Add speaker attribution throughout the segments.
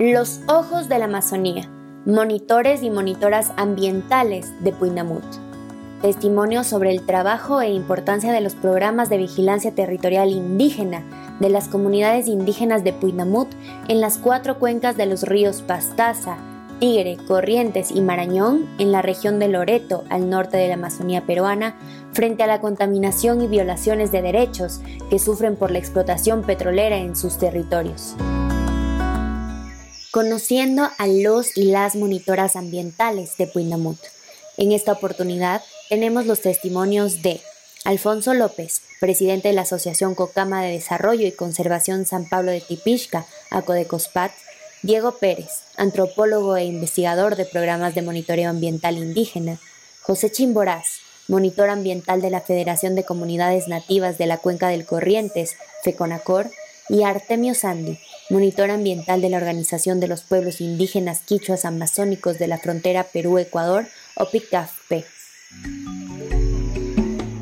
Speaker 1: Los Ojos de la Amazonía, monitores y monitoras ambientales de Puinamut. Testimonios sobre el trabajo e importancia de los programas de vigilancia territorial indígena de las comunidades indígenas de Puinamut en las cuatro cuencas de los ríos Pastaza, Tigre, Corrientes y Marañón en la región de Loreto, al norte de la Amazonía peruana, frente a la contaminación y violaciones de derechos que sufren por la explotación petrolera en sus territorios conociendo a los y las monitoras ambientales de Puinamut. En esta oportunidad tenemos los testimonios de Alfonso López, presidente de la Asociación Cocama de Desarrollo y Conservación San Pablo de Tipishka, Acodecospat, Diego Pérez, antropólogo e investigador de programas de monitoreo ambiental indígena, José Chimboraz, monitor ambiental de la Federación de Comunidades Nativas de la Cuenca del Corrientes, FECONACOR, y Artemio Sandi, monitor ambiental de la Organización de los Pueblos Indígenas Quichuas Amazónicos de la Frontera Perú-Ecuador, OPICAFP.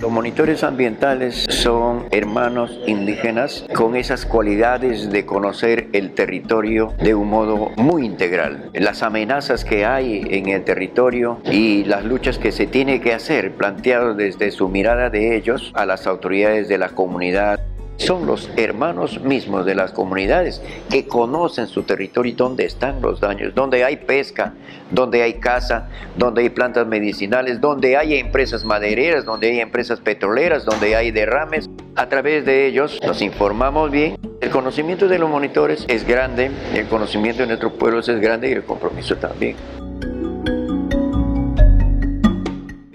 Speaker 2: Los monitores ambientales son hermanos indígenas con esas cualidades de conocer el territorio de un modo muy integral. Las amenazas que hay en el territorio y las luchas que se tiene que hacer, planteadas desde su mirada de ellos a las autoridades de la comunidad son los hermanos mismos de las comunidades que conocen su territorio y dónde están los daños, donde hay pesca, donde hay caza, donde hay plantas medicinales, donde hay empresas madereras, donde hay empresas petroleras, donde hay derrames. A través de ellos nos informamos bien. El conocimiento de los monitores es grande, el conocimiento de nuestros pueblos es grande y el compromiso también.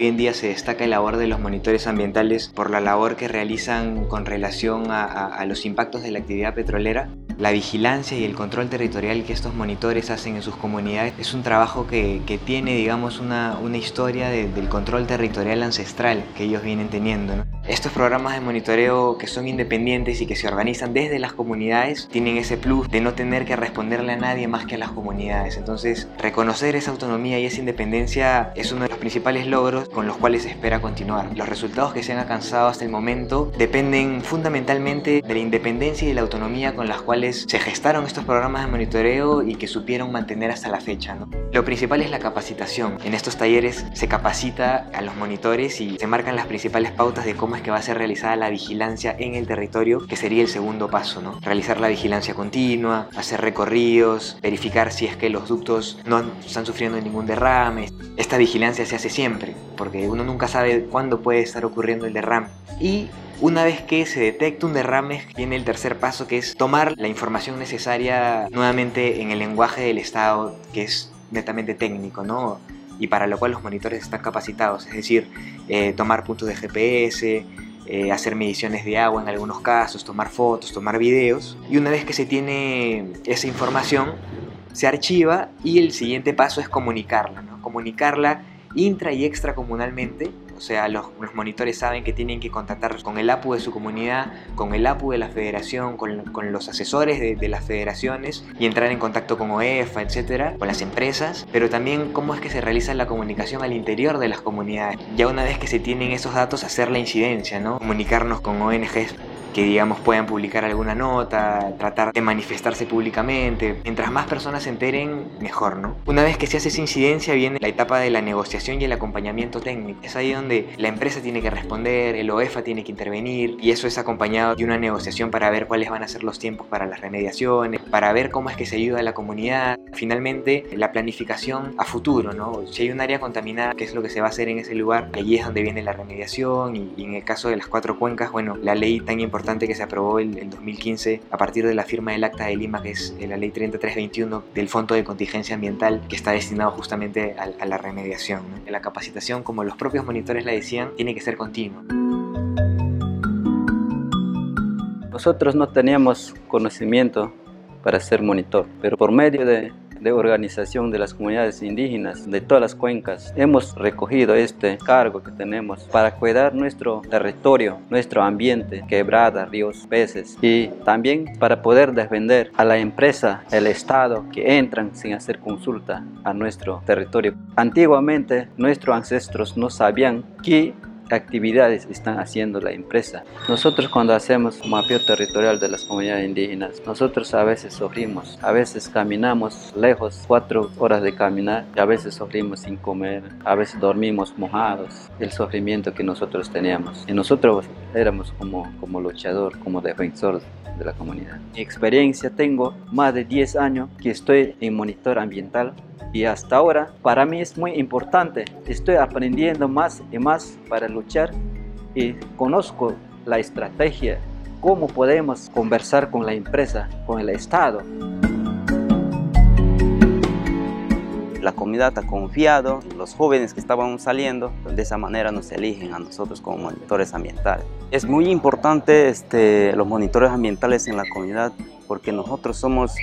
Speaker 3: Hoy en día se destaca el labor de los monitores ambientales por la labor que realizan con relación a, los impactos de la actividad petrolera. La vigilancia y el control territorial que estos monitores hacen en sus comunidades es un trabajo que, tiene, digamos, una, historia del control territorial ancestral que ellos vienen teniendo. Estos programas de monitoreo que son independientes y que se organizan desde las comunidades tienen ese plus de no tener que responderle a nadie más que a las comunidades. Entonces, reconocer esa autonomía y esa independencia es uno de los principales logros con los cuales se espera continuar. Los resultados que se han alcanzado hasta el momento dependen fundamentalmente de la independencia y de la autonomía con las cuales se gestaron estos programas de monitoreo y que supieron mantener hasta la fecha. Lo principal es la capacitación. En estos talleres se capacita a los monitores y se marcan las principales pautas de cómo es que va a ser realizada la vigilancia en el territorio, que sería el segundo paso, ¿no? Realizar la vigilancia continua, hacer recorridos, verificar si es que los ductos no están sufriendo ningún derrame. Esta vigilancia se hace siempre, porque uno nunca sabe cuándo puede estar ocurriendo el derrame. Y una vez que se detecta un derrame, viene el tercer paso que es tomar la información necesaria nuevamente en el lenguaje del Estado, que es netamente técnico, ¿no? Y para lo cual los monitores están capacitados, es decir, eh, tomar puntos de GPS, eh, hacer mediciones de agua en algunos casos, tomar fotos, tomar videos y una vez que se tiene esa información se archiva y el siguiente paso es comunicarla, ¿no? comunicarla intra y extracomunalmente o sea, los, monitores saben que tienen que contactar con el APU de su comunidad, con el APU de la federación, con, los asesores de, las federaciones y entrar en contacto con OEFA, etcétera, con las empresas, pero también cómo es que se realiza la comunicación al interior de las comunidades. Ya una vez que se tienen esos datos, hacer la incidencia, ¿no? Comunicarnos con ONGs que digamos puedan publicar alguna nota, tratar de manifestarse públicamente. Mientras más personas se enteren, mejor, ¿no? Una vez que se hace esa incidencia viene la etapa de la negociación y el acompañamiento técnico. Es ahí donde la empresa tiene que responder, el OEFA tiene que intervenir y eso es acompañado de una negociación para ver cuáles van a ser los tiempos para las remediaciones, para ver cómo es que se ayuda a la comunidad. Finalmente, la planificación a futuro, ¿no? Si hay un área contaminada, ¿qué es lo que se va a hacer en ese lugar? Allí es donde viene la remediación y, y en el caso de las cuatro cuencas, bueno, la ley tan importante que se aprobó en, 2015 a partir de la firma del Acta de Lima, que es la ley 3321 del Fondo de Contingencia Ambiental, que está destinado justamente a, la remediación. La capacitación, como los propios monitores la decían, tiene que ser continua.
Speaker 4: Nosotros no teníamos conocimiento para ser monitor, pero por medio de de organización de las comunidades indígenas de todas las cuencas. Hemos recogido este cargo que tenemos para cuidar nuestro territorio, nuestro ambiente, quebradas, ríos, peces y también para poder defender a la empresa, el Estado que entran sin hacer consulta a nuestro territorio. Antiguamente nuestros ancestros no sabían que actividades están haciendo la empresa. Nosotros cuando hacemos mapeo territorial de las comunidades indígenas, nosotros a veces sufrimos, a veces caminamos lejos, cuatro horas de caminar, a veces sufrimos sin comer, a veces dormimos mojados, el sufrimiento que nosotros teníamos. Y nosotros éramos como, como luchador, como defensor de la comunidad. Mi experiencia tengo más de 10 años que estoy en monitor ambiental y hasta ahora para mí es muy importante. Estoy aprendiendo más y más para luchar y conozco la estrategia, cómo podemos conversar con la empresa, con el Estado.
Speaker 5: La comunidad ha confiado, los jóvenes que estaban saliendo, de esa manera nos eligen a nosotros como monitores ambientales. Es muy importante este, los monitores ambientales en la comunidad porque nosotros somos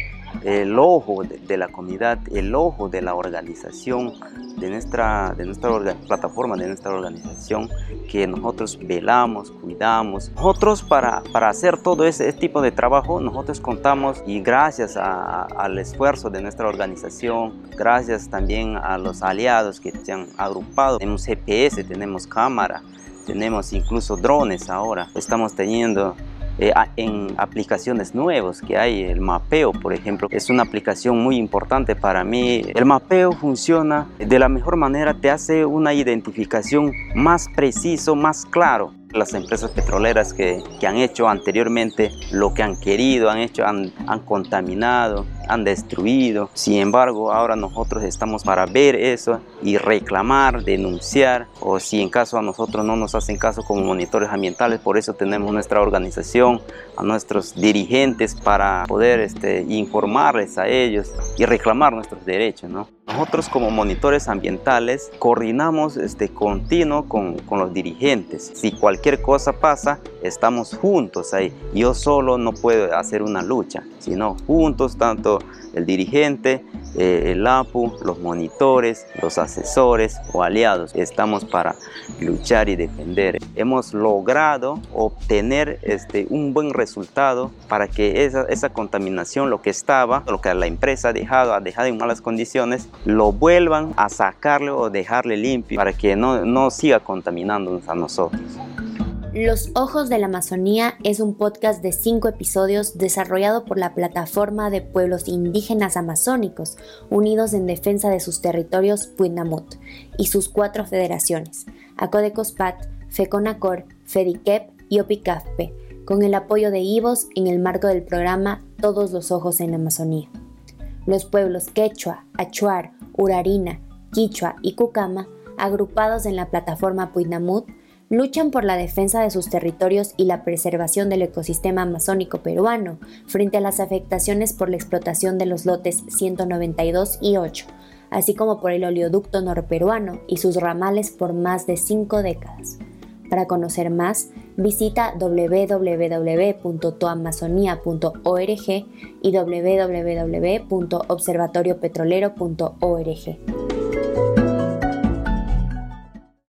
Speaker 5: el ojo de, la comunidad, el ojo de la organización, de nuestra, de nuestra plataforma, de nuestra organización, que nosotros velamos, cuidamos. Nosotros para, para hacer todo ese, tipo de trabajo, nosotros contamos y gracias al esfuerzo de nuestra organización, gracias también a los aliados que se han agrupado, tenemos GPS, tenemos cámara, tenemos incluso drones ahora, estamos teniendo eh, en aplicaciones nuevas que hay. El mapeo, por ejemplo, es una aplicación muy importante para mí. El mapeo funciona de la mejor manera, te hace una identificación más preciso, más claro las empresas petroleras que, que, han hecho anteriormente lo que han querido, han hecho, han, han, contaminado, han destruido. Sin embargo, ahora nosotros estamos para ver eso y reclamar, denunciar, o si en caso a nosotros no nos hacen caso como monitores ambientales, por eso tenemos nuestra organización, a nuestros dirigentes para poder este, informarles a ellos y reclamar nuestros derechos. ¿no? Nosotros como monitores ambientales coordinamos este, continuo con, con los dirigentes. Si cualquier cosa pasa, estamos juntos ahí. Yo solo no puedo hacer una lucha, sino juntos, tanto el dirigente, eh, el APU, los monitores, los asesores o aliados. Estamos para luchar y defender. Hemos logrado obtener este, un buen resultado para que esa, esa contaminación, lo que estaba, lo que la empresa ha dejado, ha dejado en malas condiciones, lo vuelvan a sacarle o dejarle limpio para que no, no siga contaminándonos a nosotros.
Speaker 1: Los Ojos de la Amazonía es un podcast de cinco episodios desarrollado por la plataforma de pueblos indígenas amazónicos unidos en defensa de sus territorios Puinamut y sus cuatro federaciones, Acodecospat, FECONACOR, FEDICEP y OPICAFPE, con el apoyo de IVOS en el marco del programa Todos los Ojos en Amazonía. Los pueblos Quechua, Achuar, Urarina, Quichua y Cucama, agrupados en la plataforma Puinamut, luchan por la defensa de sus territorios y la preservación del ecosistema amazónico peruano frente a las afectaciones por la explotación de los lotes 192 y 8, así como por el oleoducto norperuano y sus ramales por más de cinco décadas. Para conocer más, visita www.toamazonia.org y www.observatoriopetrolero.org.